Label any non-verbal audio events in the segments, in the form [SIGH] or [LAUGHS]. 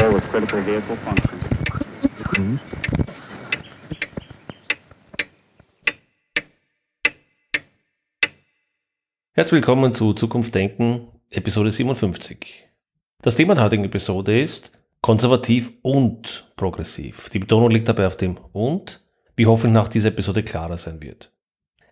repair with critical vehicle function. Herzlich willkommen zu Zukunft Denken, Episode 57. Das Thema der heutigen Episode ist konservativ und progressiv. Die Betonung liegt dabei auf dem und, wie hoffentlich nach dieser Episode klarer sein wird.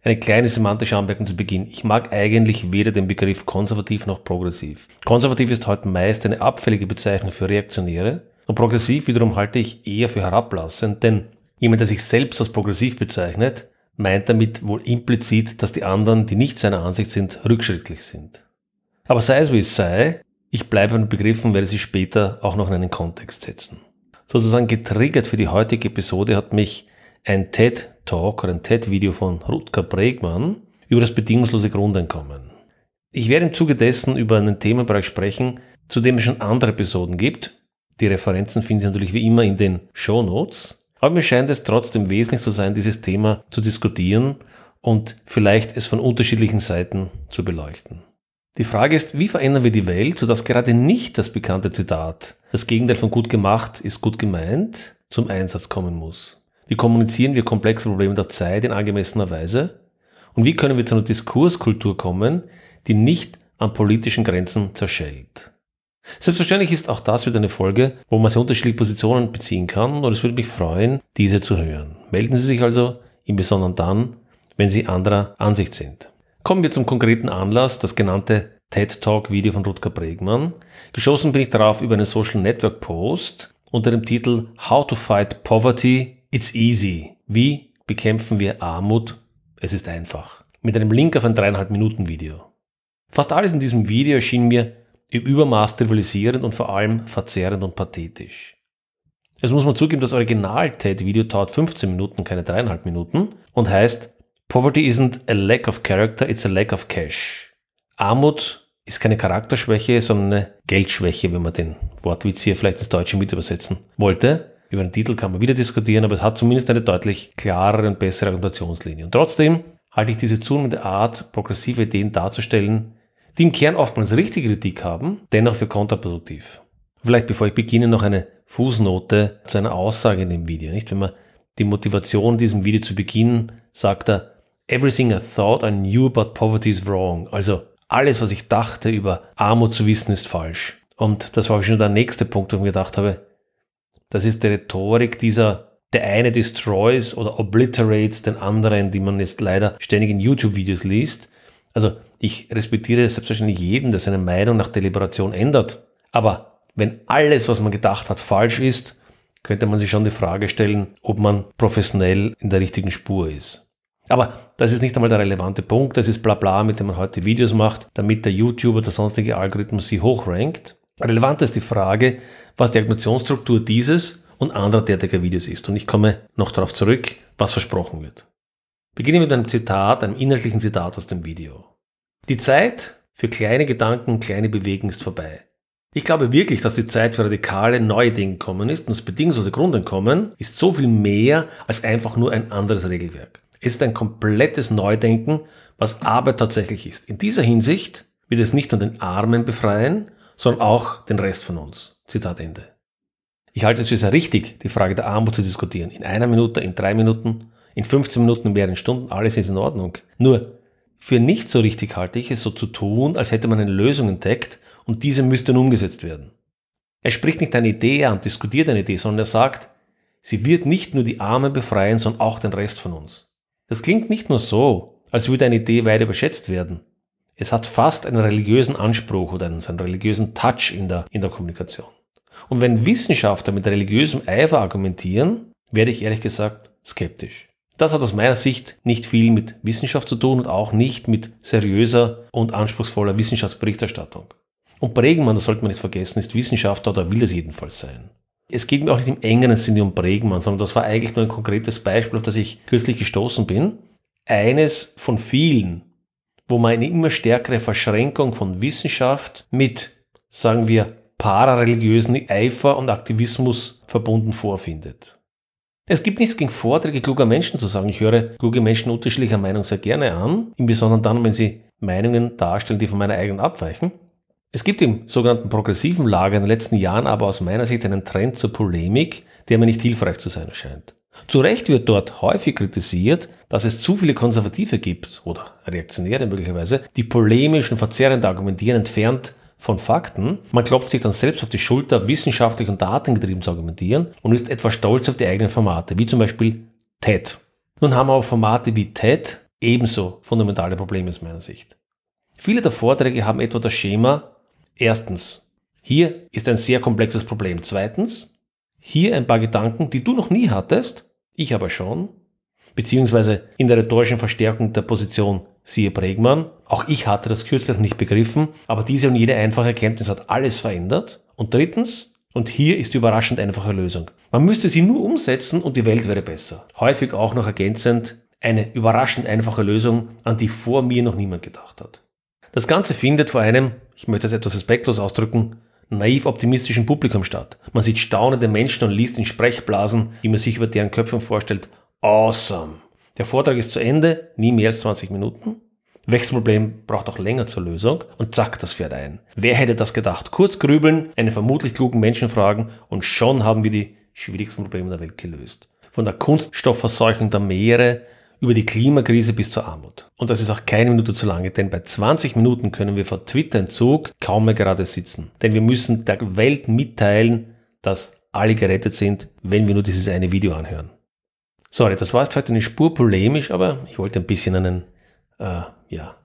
Eine kleine semantische Anmerkung zu Beginn. Ich mag eigentlich weder den Begriff konservativ noch progressiv. Konservativ ist heute meist eine abfällige Bezeichnung für Reaktionäre und progressiv wiederum halte ich eher für herablassend, denn jemand, der sich selbst als progressiv bezeichnet, meint damit wohl implizit, dass die anderen, die nicht seiner Ansicht sind, rückschrittlich sind. Aber sei es wie es sei, ich bleibe an Begriffen, werde sie später auch noch in einen Kontext setzen. Sozusagen getriggert für die heutige Episode hat mich ein TED-Talk oder ein TED-Video von Rutger Bregmann über das bedingungslose Grundeinkommen. Ich werde im Zuge dessen über einen Themenbereich sprechen, zu dem es schon andere Episoden gibt. Die Referenzen finden Sie natürlich wie immer in den Show Notes. Aber mir scheint es trotzdem wesentlich zu sein, dieses Thema zu diskutieren und vielleicht es von unterschiedlichen Seiten zu beleuchten. Die Frage ist, wie verändern wir die Welt, sodass gerade nicht das bekannte Zitat, das Gegenteil von gut gemacht ist gut gemeint, zum Einsatz kommen muss. Wie kommunizieren wir komplexe Probleme der Zeit in angemessener Weise? Und wie können wir zu einer Diskurskultur kommen, die nicht an politischen Grenzen zerschellt? Selbstverständlich ist auch das wieder eine Folge, wo man sehr unterschiedliche Positionen beziehen kann und es würde mich freuen, diese zu hören. Melden Sie sich also im Besonderen dann, wenn Sie anderer Ansicht sind. Kommen wir zum konkreten Anlass, das genannte TED Talk Video von Rutger Bregmann. Geschossen bin ich darauf über einen Social Network Post unter dem Titel How to Fight Poverty, It's Easy. Wie bekämpfen wir Armut? Es ist einfach. Mit einem Link auf ein dreieinhalb Minuten Video. Fast alles in diesem Video erschien mir im Übermaß trivialisierend und vor allem verzerrend und pathetisch. Es muss man zugeben, das Original-TED-Video dauert 15 Minuten, keine dreieinhalb Minuten und heißt Poverty isn't a lack of character, it's a lack of cash. Armut ist keine Charakterschwäche, sondern eine Geldschwäche, wenn man den Wortwitz hier vielleicht ins Deutsche mit übersetzen wollte. Über den Titel kann man wieder diskutieren, aber es hat zumindest eine deutlich klarere und bessere Argumentationslinie. Und trotzdem halte ich diese zunehmende Art, progressive Ideen darzustellen, die im Kern oftmals richtige Kritik haben, dennoch für kontraproduktiv. Vielleicht bevor ich beginne noch eine Fußnote zu einer Aussage in dem Video, nicht? Wenn man die Motivation diesem Video zu Beginn sagt er, everything I thought I knew about poverty is wrong. Also alles, was ich dachte über Armut zu wissen, ist falsch. Und das war schon der nächste Punkt, wo ich mir gedacht habe, das ist die Rhetorik dieser, der eine destroys oder obliterates den anderen, die man jetzt leider ständig in YouTube-Videos liest. Also ich respektiere selbstverständlich jeden, der seine Meinung nach Deliberation ändert. Aber wenn alles, was man gedacht hat, falsch ist, könnte man sich schon die Frage stellen, ob man professionell in der richtigen Spur ist. Aber das ist nicht einmal der relevante Punkt, das ist Blabla, mit dem man heute Videos macht, damit der YouTuber, der sonstige Algorithmus sie hochrankt. Relevant ist die Frage, was die Argumentationsstruktur dieses und anderer derartiger Videos ist. Und ich komme noch darauf zurück, was versprochen wird. Beginne mit einem Zitat, einem inhaltlichen Zitat aus dem Video. Die Zeit für kleine Gedanken und kleine Bewegungen ist vorbei. Ich glaube wirklich, dass die Zeit für radikale neue Dinge gekommen ist und das bedingungslose Grundeinkommen ist so viel mehr als einfach nur ein anderes Regelwerk. Es ist ein komplettes Neudenken, was Arbeit tatsächlich ist. In dieser Hinsicht wird es nicht nur den Armen befreien, sondern auch den Rest von uns. Zitat Ende. Ich halte es für sehr richtig, die Frage der Armut zu diskutieren. In einer Minute, in drei Minuten, in 15 Minuten, in mehreren Stunden, alles ist in Ordnung. Nur, für nicht so richtig halte ich es so zu tun, als hätte man eine Lösung entdeckt und diese müsste nun umgesetzt werden. Er spricht nicht eine Idee an, diskutiert eine Idee, sondern er sagt, sie wird nicht nur die Armen befreien, sondern auch den Rest von uns. Das klingt nicht nur so, als würde eine Idee weit überschätzt werden. Es hat fast einen religiösen Anspruch oder einen, einen religiösen Touch in der, in der Kommunikation. Und wenn Wissenschaftler mit religiösem Eifer argumentieren, werde ich ehrlich gesagt skeptisch. Das hat aus meiner Sicht nicht viel mit Wissenschaft zu tun und auch nicht mit seriöser und anspruchsvoller Wissenschaftsberichterstattung. Und Bregmann, das sollte man nicht vergessen, ist Wissenschaftler oder will es jedenfalls sein. Es geht mir auch nicht im engeren Sinne um Bregmann, sondern das war eigentlich nur ein konkretes Beispiel, auf das ich kürzlich gestoßen bin. Eines von vielen, wo man eine immer stärkere Verschränkung von Wissenschaft mit, sagen wir, parareligiösen Eifer und Aktivismus verbunden vorfindet. Es gibt nichts gegen Vorträge kluger Menschen zu sagen. Ich höre kluge Menschen unterschiedlicher Meinung sehr gerne an, im Besonderen dann, wenn sie Meinungen darstellen, die von meiner eigenen abweichen. Es gibt im sogenannten progressiven Lager in den letzten Jahren aber aus meiner Sicht einen Trend zur Polemik, der mir nicht hilfreich zu sein scheint. Zu Recht wird dort häufig kritisiert, dass es zu viele Konservative gibt oder Reaktionäre möglicherweise, die polemisch und verzerrend argumentieren, entfernt von Fakten. Man klopft sich dann selbst auf die Schulter, wissenschaftlich und datengetrieben zu argumentieren und ist etwas stolz auf die eigenen Formate, wie zum Beispiel TED. Nun haben aber Formate wie TED ebenso fundamentale Probleme aus meiner Sicht. Viele der Vorträge haben etwa das Schema, erstens, hier ist ein sehr komplexes Problem. Zweitens, hier ein paar Gedanken, die du noch nie hattest, ich aber schon, beziehungsweise in der rhetorischen Verstärkung der Position siehe Bregmann. Auch ich hatte das kürzlich nicht begriffen, aber diese und jede einfache Erkenntnis hat alles verändert. Und drittens, und hier ist die überraschend einfache Lösung. Man müsste sie nur umsetzen und die Welt wäre besser. Häufig auch noch ergänzend eine überraschend einfache Lösung, an die vor mir noch niemand gedacht hat. Das Ganze findet vor einem, ich möchte es etwas respektlos ausdrücken, naiv optimistischen Publikum statt. Man sieht staunende Menschen und liest in Sprechblasen, wie man sich über deren Köpfen vorstellt, awesome. Der Vortrag ist zu Ende, nie mehr als 20 Minuten. Wechselproblem braucht auch länger zur Lösung und zack, das fährt ein. Wer hätte das gedacht? Kurz grübeln, einen vermutlich klugen Menschen fragen und schon haben wir die schwierigsten Probleme der Welt gelöst. Von der Kunststoffverseuchung der Meere über die Klimakrise bis zur Armut. Und das ist auch keine Minute zu lange, denn bei 20 Minuten können wir vor Twitter-Entzug kaum mehr gerade sitzen. Denn wir müssen der Welt mitteilen, dass alle gerettet sind, wenn wir nur dieses eine Video anhören. Sorry, das war jetzt vielleicht eine Spur polemisch, aber ich wollte ein bisschen einen, äh, ja,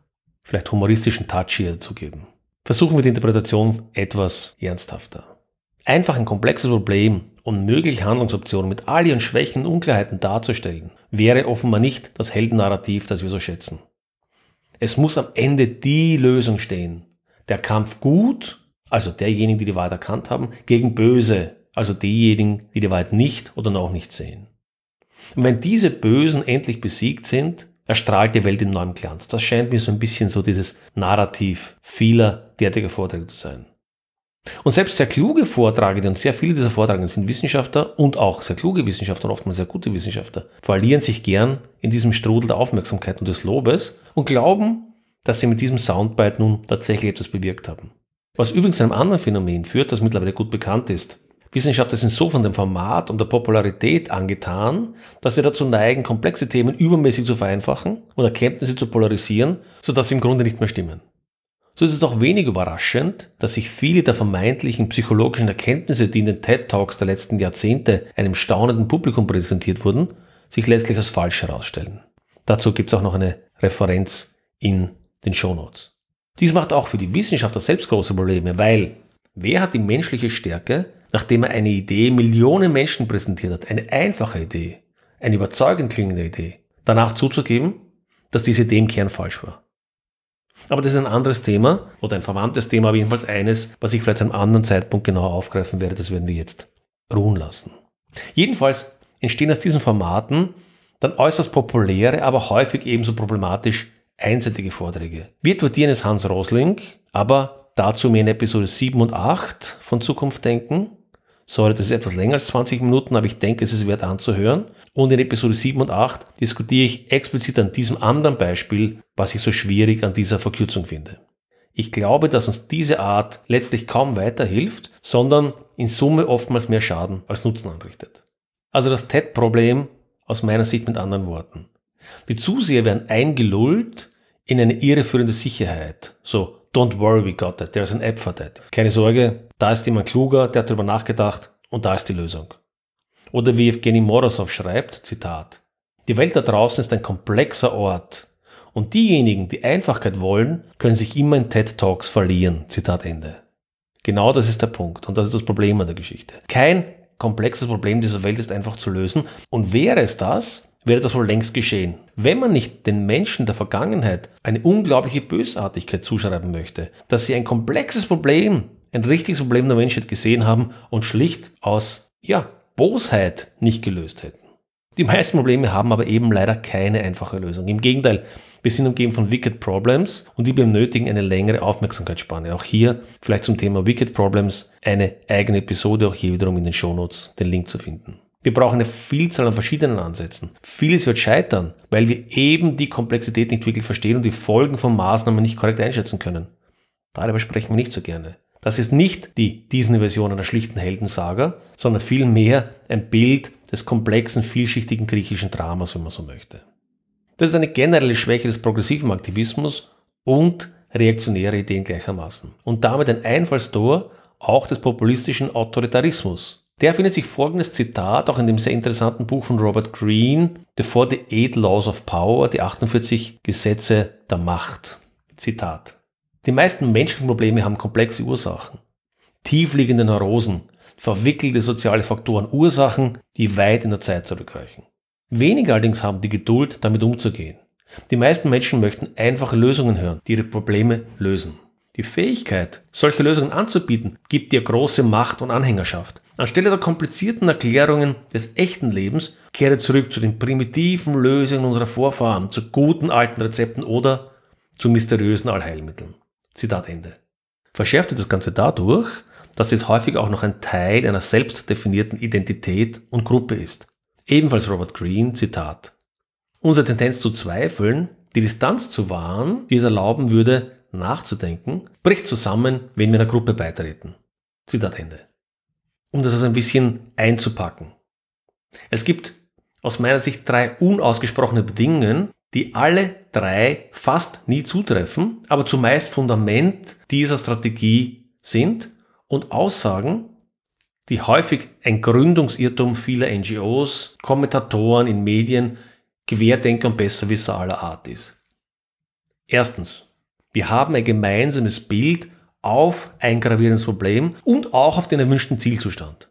vielleicht humoristischen Touch hier zugeben. Versuchen wir die Interpretation etwas ernsthafter. Einfach ein komplexes Problem und mögliche Handlungsoptionen mit all ihren Schwächen und Unklarheiten darzustellen, wäre offenbar nicht das Heldennarrativ, das wir so schätzen. Es muss am Ende die Lösung stehen. Der Kampf gut, also derjenigen, die die Wahrheit erkannt haben, gegen böse, also diejenigen, die die Wahrheit nicht oder noch nicht sehen. Und wenn diese Bösen endlich besiegt sind, erstrahlt die Welt in neuem Glanz. Das scheint mir so ein bisschen so dieses Narrativ vieler derartiger Vorträge zu sein. Und selbst sehr kluge Vortragende und sehr viele dieser Vortragenden sind Wissenschaftler und auch sehr kluge Wissenschaftler und oftmals sehr gute Wissenschaftler, verlieren sich gern in diesem Strudel der Aufmerksamkeit und des Lobes und glauben, dass sie mit diesem Soundbite nun tatsächlich etwas bewirkt haben. Was übrigens einem anderen Phänomen führt, das mittlerweile gut bekannt ist. Wissenschaftler sind so von dem Format und der Popularität angetan, dass sie dazu neigen, komplexe Themen übermäßig zu vereinfachen und Erkenntnisse zu polarisieren, sodass sie im Grunde nicht mehr stimmen. So ist es auch wenig überraschend, dass sich viele der vermeintlichen psychologischen Erkenntnisse, die in den TED Talks der letzten Jahrzehnte einem staunenden Publikum präsentiert wurden, sich letztlich als falsch herausstellen. Dazu gibt es auch noch eine Referenz in den Show Notes. Dies macht auch für die Wissenschaftler selbst große Probleme, weil wer hat die menschliche Stärke, nachdem er eine Idee Millionen Menschen präsentiert hat, eine einfache Idee, eine überzeugend klingende Idee, danach zuzugeben, dass diese Idee im Kern falsch war? Aber das ist ein anderes Thema oder ein verwandtes Thema, aber jedenfalls eines, was ich vielleicht zu einem anderen Zeitpunkt genauer aufgreifen werde. Das werden wir jetzt ruhen lassen. Jedenfalls entstehen aus diesen Formaten dann äußerst populäre, aber häufig ebenso problematisch einseitige Vorträge. Wir twittern es Hans Rosling, aber dazu mehr in Episode 7 und 8 von Zukunft denken. Sorry, das ist etwas länger als 20 Minuten, aber ich denke, es ist wert anzuhören. Und in Episode 7 und 8 diskutiere ich explizit an diesem anderen Beispiel, was ich so schwierig an dieser Verkürzung finde. Ich glaube, dass uns diese Art letztlich kaum weiterhilft, sondern in Summe oftmals mehr Schaden als Nutzen anrichtet. Also das TED-Problem aus meiner Sicht mit anderen Worten. Die Zuseher werden eingelullt in eine irreführende Sicherheit. So, don't worry, we got that. There's an app for that. Keine Sorge, da ist jemand kluger, der hat darüber nachgedacht und da ist die Lösung. Oder wie Evgeny Morozov schreibt, Zitat, die Welt da draußen ist ein komplexer Ort und diejenigen, die Einfachkeit wollen, können sich immer in TED Talks verlieren. Zitat Ende. Genau das ist der Punkt und das ist das Problem an der Geschichte. Kein komplexes Problem dieser Welt ist einfach zu lösen und wäre es das, wäre das wohl längst geschehen. Wenn man nicht den Menschen der Vergangenheit eine unglaubliche Bösartigkeit zuschreiben möchte, dass sie ein komplexes Problem, ein richtiges Problem der Menschheit gesehen haben und schlicht aus, ja, Bosheit nicht gelöst hätten. Die meisten Probleme haben aber eben leider keine einfache Lösung. Im Gegenteil, wir sind umgeben von Wicked Problems und die benötigen eine längere Aufmerksamkeitsspanne. Auch hier vielleicht zum Thema Wicked Problems eine eigene Episode, auch hier wiederum in den Shownotes den Link zu finden. Wir brauchen eine Vielzahl an verschiedenen Ansätzen. Vieles wird scheitern, weil wir eben die Komplexität nicht wirklich verstehen und die Folgen von Maßnahmen nicht korrekt einschätzen können. Darüber sprechen wir nicht so gerne. Das ist nicht die Disney-Version einer schlichten Heldensaga, sondern vielmehr ein Bild des komplexen, vielschichtigen griechischen Dramas, wenn man so möchte. Das ist eine generelle Schwäche des progressiven Aktivismus und reaktionäre Ideen gleichermaßen. Und damit ein Einfallstor auch des populistischen Autoritarismus. Der findet sich folgendes Zitat auch in dem sehr interessanten Buch von Robert Greene, The 48 Laws of Power, die 48 Gesetze der Macht. Zitat. Die meisten menschlichen Probleme haben komplexe Ursachen. Tiefliegende Neurosen, verwickelte soziale Faktoren, Ursachen, die weit in der Zeit zurückreichen. Wenige allerdings haben die Geduld, damit umzugehen. Die meisten Menschen möchten einfache Lösungen hören, die ihre Probleme lösen. Die Fähigkeit, solche Lösungen anzubieten, gibt dir große Macht und Anhängerschaft. Anstelle der komplizierten Erklärungen des echten Lebens, kehre zurück zu den primitiven Lösungen unserer Vorfahren, zu guten alten Rezepten oder zu mysteriösen Allheilmitteln. Zitat Ende. Verschärfte das Ganze dadurch, dass es häufig auch noch ein Teil einer selbst definierten Identität und Gruppe ist. Ebenfalls Robert Greene, Zitat. Unsere Tendenz zu zweifeln, die Distanz zu wahren, die es erlauben würde, nachzudenken, bricht zusammen, wenn wir einer Gruppe beitreten. Zitat Ende. Um das also ein bisschen einzupacken. Es gibt aus meiner Sicht drei unausgesprochene Bedingungen, die alle drei fast nie zutreffen, aber zumeist Fundament dieser Strategie sind und Aussagen, die häufig ein Gründungsirrtum vieler NGOs, Kommentatoren in Medien, Querdenker und Besserwisser aller Art ist. Erstens, wir haben ein gemeinsames Bild auf ein gravierendes Problem und auch auf den erwünschten Zielzustand.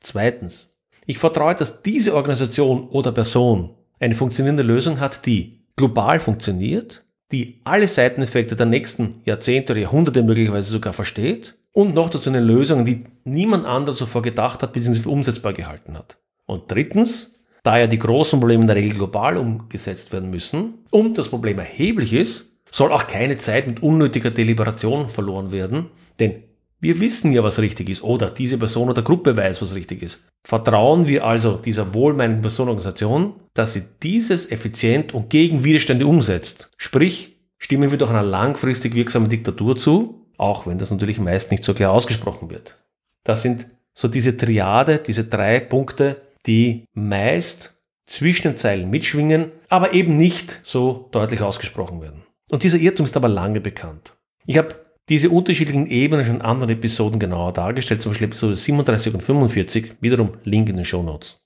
Zweitens, ich vertraue, dass diese Organisation oder Person eine funktionierende Lösung hat, die global funktioniert, die alle Seiteneffekte der nächsten Jahrzehnte oder Jahrhunderte möglicherweise sogar versteht und noch dazu eine Lösung, die niemand anderes zuvor gedacht hat bzw. umsetzbar gehalten hat. Und drittens, da ja die großen Probleme in der Regel global umgesetzt werden müssen und das Problem erheblich ist, soll auch keine Zeit mit unnötiger Deliberation verloren werden, denn wir wissen ja, was richtig ist oder diese Person oder Gruppe weiß, was richtig ist. Vertrauen wir also dieser wohlmeinenden Personenorganisation, dass sie dieses effizient und gegen Widerstände umsetzt. Sprich, stimmen wir doch einer langfristig wirksamen Diktatur zu, auch wenn das natürlich meist nicht so klar ausgesprochen wird. Das sind so diese Triade, diese drei Punkte, die meist zwischen den Zeilen mitschwingen, aber eben nicht so deutlich ausgesprochen werden. Und dieser Irrtum ist aber lange bekannt. Ich habe diese unterschiedlichen Ebenen schon in anderen Episoden genauer dargestellt, zum Beispiel Episode 37 und 45, wiederum Link in den Show Notes.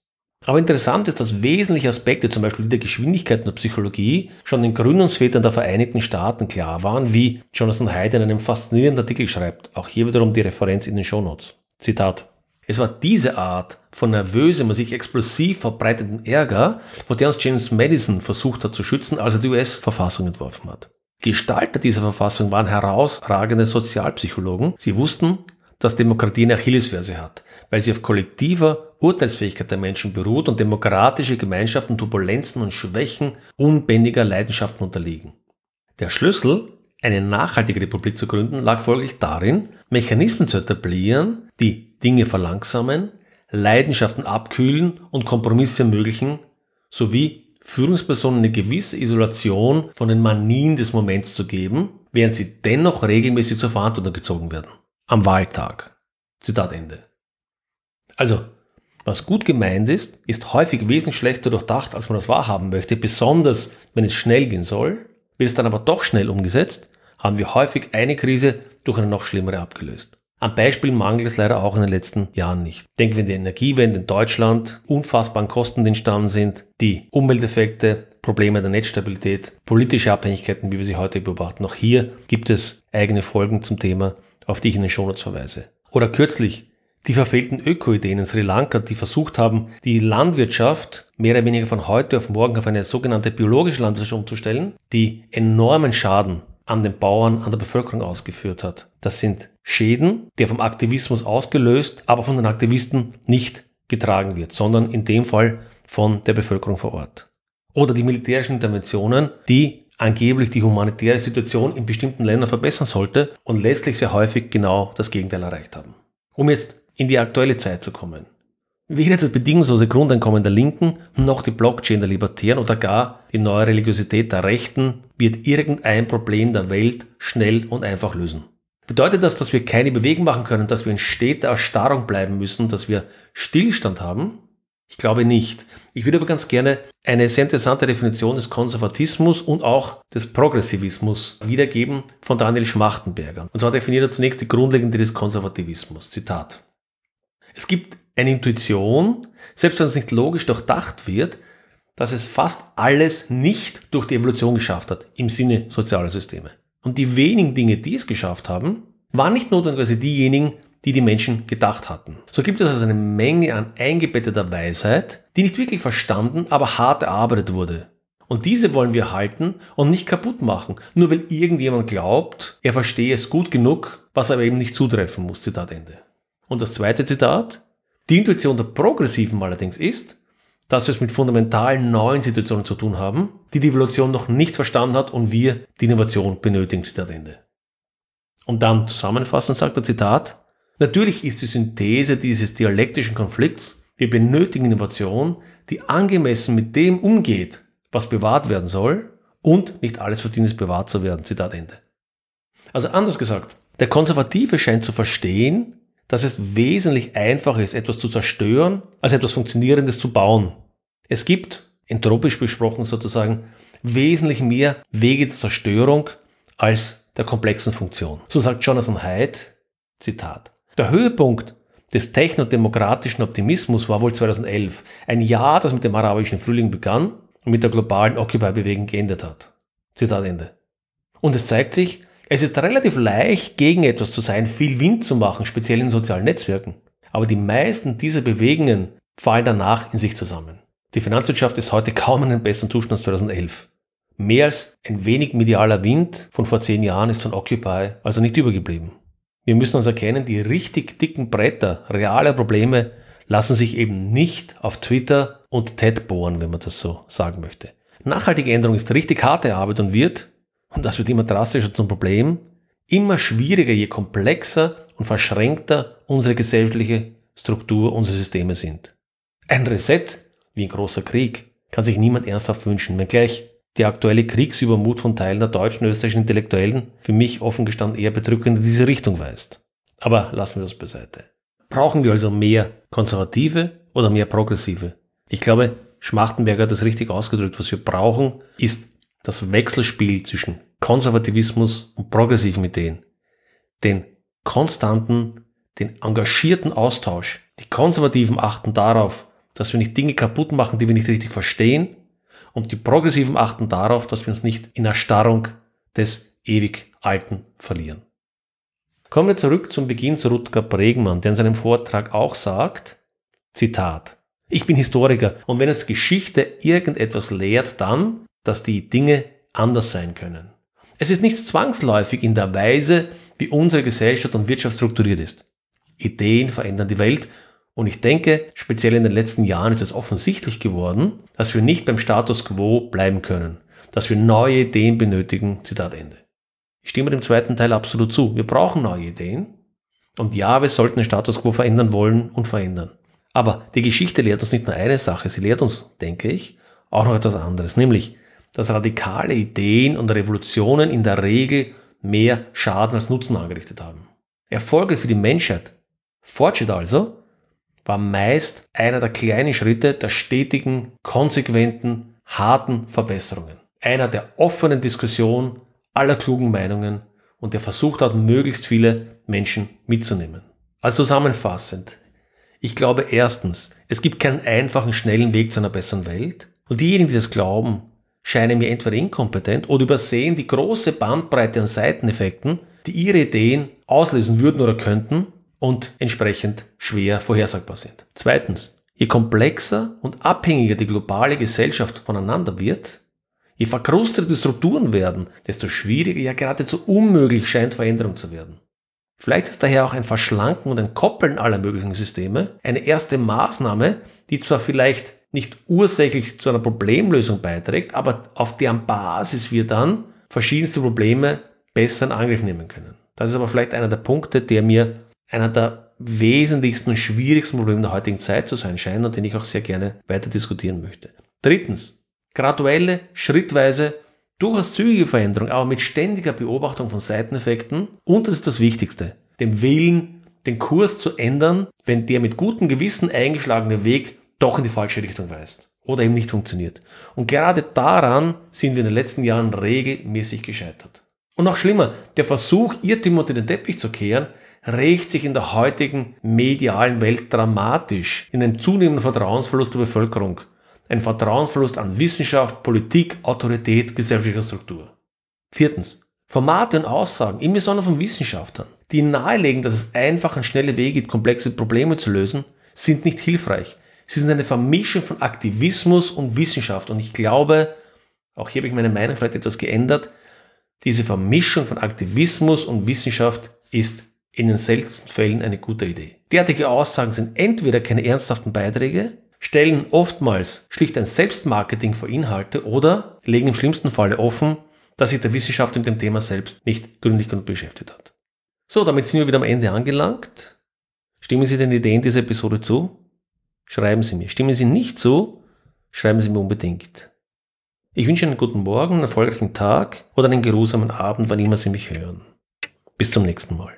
Aber interessant ist, dass wesentliche Aspekte, zum Beispiel der Geschwindigkeit in der Psychologie, schon den Gründungsvätern der Vereinigten Staaten klar waren, wie Jonathan Hyde in einem faszinierenden Artikel schreibt. Auch hier wiederum die Referenz in den Show Notes. Zitat. Es war diese Art von nervösem und sich explosiv verbreiteten Ärger, vor der uns James Madison versucht hat zu schützen, als er die US-Verfassung entworfen hat. Gestalter dieser Verfassung waren herausragende Sozialpsychologen. Sie wussten, dass Demokratie eine Achillesferse hat, weil sie auf kollektiver Urteilsfähigkeit der Menschen beruht und demokratische Gemeinschaften Turbulenzen und Schwächen unbändiger Leidenschaften unterliegen. Der Schlüssel, eine nachhaltige Republik zu gründen, lag folglich darin, Mechanismen zu etablieren, die Dinge verlangsamen, Leidenschaften abkühlen und Kompromisse ermöglichen, sowie Führungspersonen eine gewisse Isolation von den Manien des Moments zu geben, während sie dennoch regelmäßig zur Verantwortung gezogen werden. Am Wahltag. Zitat Ende. Also, was gut gemeint ist, ist häufig wesentlich schlechter durchdacht, als man das wahrhaben möchte, besonders wenn es schnell gehen soll. Wird es dann aber doch schnell umgesetzt, haben wir häufig eine Krise durch eine noch schlimmere abgelöst. An Beispielen mangelt es leider auch in den letzten Jahren nicht. Denken wir an die Energiewende in Deutschland, unfassbaren Kosten entstanden sind, die Umwelteffekte, Probleme der Netzstabilität, politische Abhängigkeiten, wie wir sie heute beobachten. Auch hier gibt es eigene Folgen zum Thema, auf die ich in den Shownotes verweise. Oder kürzlich die verfehlten Öko-Ideen in Sri Lanka, die versucht haben, die Landwirtschaft mehr oder weniger von heute auf morgen auf eine sogenannte biologische Landwirtschaft umzustellen, die enormen Schaden an den Bauern, an der Bevölkerung ausgeführt hat. Das sind Schäden, der vom Aktivismus ausgelöst, aber von den Aktivisten nicht getragen wird, sondern in dem Fall von der Bevölkerung vor Ort. Oder die militärischen Interventionen, die angeblich die humanitäre Situation in bestimmten Ländern verbessern sollte und letztlich sehr häufig genau das Gegenteil erreicht haben. Um jetzt in die aktuelle Zeit zu kommen. Weder das bedingungslose Grundeinkommen der Linken noch die Blockchain der Libertären oder gar die neue Religiosität der Rechten wird irgendein Problem der Welt schnell und einfach lösen. Bedeutet das, dass wir keine Bewegung machen können, dass wir in steter Erstarrung bleiben müssen, dass wir Stillstand haben? Ich glaube nicht. Ich würde aber ganz gerne eine sehr interessante Definition des Konservatismus und auch des Progressivismus wiedergeben von Daniel Schmachtenberger. Und zwar definiert er zunächst die Grundlegende des Konservativismus. Zitat. Es gibt eine Intuition, selbst wenn es nicht logisch durchdacht wird, dass es fast alles nicht durch die Evolution geschafft hat, im Sinne sozialer Systeme. Und die wenigen Dinge, die es geschafft haben, waren nicht notwendigerweise diejenigen, die die Menschen gedacht hatten. So gibt es also eine Menge an eingebetteter Weisheit, die nicht wirklich verstanden, aber hart erarbeitet wurde. Und diese wollen wir halten und nicht kaputt machen, nur weil irgendjemand glaubt, er verstehe es gut genug, was aber eben nicht zutreffen muss. Zitat Ende. Und das zweite Zitat. Die Intuition der Progressiven allerdings ist, dass wir es mit fundamentalen neuen Situationen zu tun haben, die die Evolution noch nicht verstanden hat und wir die Innovation benötigen. Zitat Ende. Und dann zusammenfassend sagt er Zitat, natürlich ist die Synthese dieses dialektischen Konflikts, wir benötigen Innovation, die angemessen mit dem umgeht, was bewahrt werden soll und nicht alles verdient es bewahrt zu werden. Zitat Ende. Also anders gesagt, der Konservative scheint zu verstehen, dass es wesentlich einfacher ist, etwas zu zerstören, als etwas Funktionierendes zu bauen. Es gibt, entropisch besprochen sozusagen, wesentlich mehr Wege zur Zerstörung als der komplexen Funktion. So sagt Jonathan Haidt, Zitat. Der Höhepunkt des technodemokratischen Optimismus war wohl 2011, ein Jahr, das mit dem arabischen Frühling begann und mit der globalen Occupy-Bewegung geendet hat. Zitat Ende. Und es zeigt sich, es ist relativ leicht, gegen etwas zu sein, viel Wind zu machen, speziell in sozialen Netzwerken. Aber die meisten dieser Bewegungen fallen danach in sich zusammen. Die Finanzwirtschaft ist heute [LAUGHS] kaum in einem besseren Zustand als 2011. Mehr als ein wenig medialer Wind von vor zehn Jahren ist von Occupy also nicht übergeblieben. Wir müssen uns erkennen, die richtig dicken Bretter realer Probleme lassen sich eben nicht auf Twitter und TED bohren, wenn man das so sagen möchte. Nachhaltige Änderung ist richtig harte Arbeit und wird, und das wird immer drastischer zum Problem, immer schwieriger, je komplexer und verschränkter unsere gesellschaftliche Struktur, unsere Systeme sind. Ein Reset, wie ein großer Krieg, kann sich niemand ernsthaft wünschen, wenngleich der aktuelle Kriegsübermut von Teilen der deutschen und österreichischen Intellektuellen für mich offen gestanden eher bedrückend in diese Richtung weist. Aber lassen wir das beiseite. Brauchen wir also mehr Konservative oder mehr Progressive? Ich glaube, Schmachtenberger hat das richtig ausgedrückt. Was wir brauchen, ist das Wechselspiel zwischen Konservativismus und progressiven Ideen. Den konstanten, den engagierten Austausch. Die Konservativen achten darauf, dass wir nicht Dinge kaputt machen, die wir nicht richtig verstehen. Und die Progressiven achten darauf, dass wir uns nicht in Erstarrung des ewig Alten verlieren. Kommen wir zurück zum Beginn zu Rutger Bregmann, der in seinem Vortrag auch sagt, Zitat, ich bin Historiker und wenn es Geschichte irgendetwas lehrt, dann, dass die Dinge anders sein können. Es ist nicht zwangsläufig in der Weise, wie unsere Gesellschaft und Wirtschaft strukturiert ist. Ideen verändern die Welt und ich denke, speziell in den letzten Jahren ist es offensichtlich geworden, dass wir nicht beim Status quo bleiben können, dass wir neue Ideen benötigen. Zitat Ende. Ich stimme dem zweiten Teil absolut zu. Wir brauchen neue Ideen. Und ja, wir sollten den Status quo verändern wollen und verändern. Aber die Geschichte lehrt uns nicht nur eine Sache, sie lehrt uns, denke ich, auch noch etwas anderes, nämlich dass radikale Ideen und Revolutionen in der Regel mehr Schaden als Nutzen angerichtet haben. Erfolge für die Menschheit, Fortschritt also, war meist einer der kleinen Schritte der stetigen, konsequenten, harten Verbesserungen. Einer der offenen Diskussion aller klugen Meinungen und der versucht hat, möglichst viele Menschen mitzunehmen. Also zusammenfassend, ich glaube erstens, es gibt keinen einfachen, schnellen Weg zu einer besseren Welt. Und diejenigen, die das glauben, scheinen mir entweder inkompetent oder übersehen die große Bandbreite an Seiteneffekten, die ihre Ideen auslösen würden oder könnten und entsprechend schwer vorhersagbar sind. Zweitens, je komplexer und abhängiger die globale Gesellschaft voneinander wird, je verkrusteter die Strukturen werden, desto schwieriger, ja geradezu unmöglich scheint Veränderung zu werden. Vielleicht ist daher auch ein Verschlanken und ein Koppeln aller möglichen Systeme eine erste Maßnahme, die zwar vielleicht nicht ursächlich zu einer Problemlösung beiträgt, aber auf deren Basis wir dann verschiedenste Probleme besser in Angriff nehmen können. Das ist aber vielleicht einer der Punkte, der mir einer der wesentlichsten und schwierigsten Probleme der heutigen Zeit zu sein scheint und den ich auch sehr gerne weiter diskutieren möchte. Drittens, graduelle, schrittweise Durchaus zügige Veränderung, aber mit ständiger Beobachtung von Seiteneffekten und das ist das Wichtigste, dem Willen, den Kurs zu ändern, wenn der mit gutem Gewissen eingeschlagene Weg doch in die falsche Richtung weist oder eben nicht funktioniert. Und gerade daran sind wir in den letzten Jahren regelmäßig gescheitert. Und noch schlimmer, der Versuch, Irrtümer unter den Teppich zu kehren, rächt sich in der heutigen medialen Welt dramatisch in einen zunehmenden Vertrauensverlust der Bevölkerung. Ein Vertrauensverlust an Wissenschaft, Politik, Autorität, gesellschaftlicher Struktur. Viertens. Formate und Aussagen, im Besonderen von Wissenschaftlern, die nahelegen, dass es einfach und schnelle Wege gibt, komplexe Probleme zu lösen, sind nicht hilfreich. Sie sind eine Vermischung von Aktivismus und Wissenschaft. Und ich glaube, auch hier habe ich meine Meinung vielleicht etwas geändert, diese Vermischung von Aktivismus und Wissenschaft ist in den seltensten Fällen eine gute Idee. Derartige Aussagen sind entweder keine ernsthaften Beiträge, stellen oftmals schlicht ein Selbstmarketing vor Inhalte oder legen im schlimmsten Falle offen, dass sich der Wissenschaftler mit dem Thema selbst nicht gründlich genug beschäftigt hat. So, damit sind wir wieder am Ende angelangt. Stimmen Sie den Ideen dieser Episode zu? Schreiben Sie mir. Stimmen Sie nicht zu? Schreiben Sie mir unbedingt. Ich wünsche Ihnen einen guten Morgen, einen erfolgreichen Tag oder einen geruhsamen Abend, wann immer Sie mich hören. Bis zum nächsten Mal.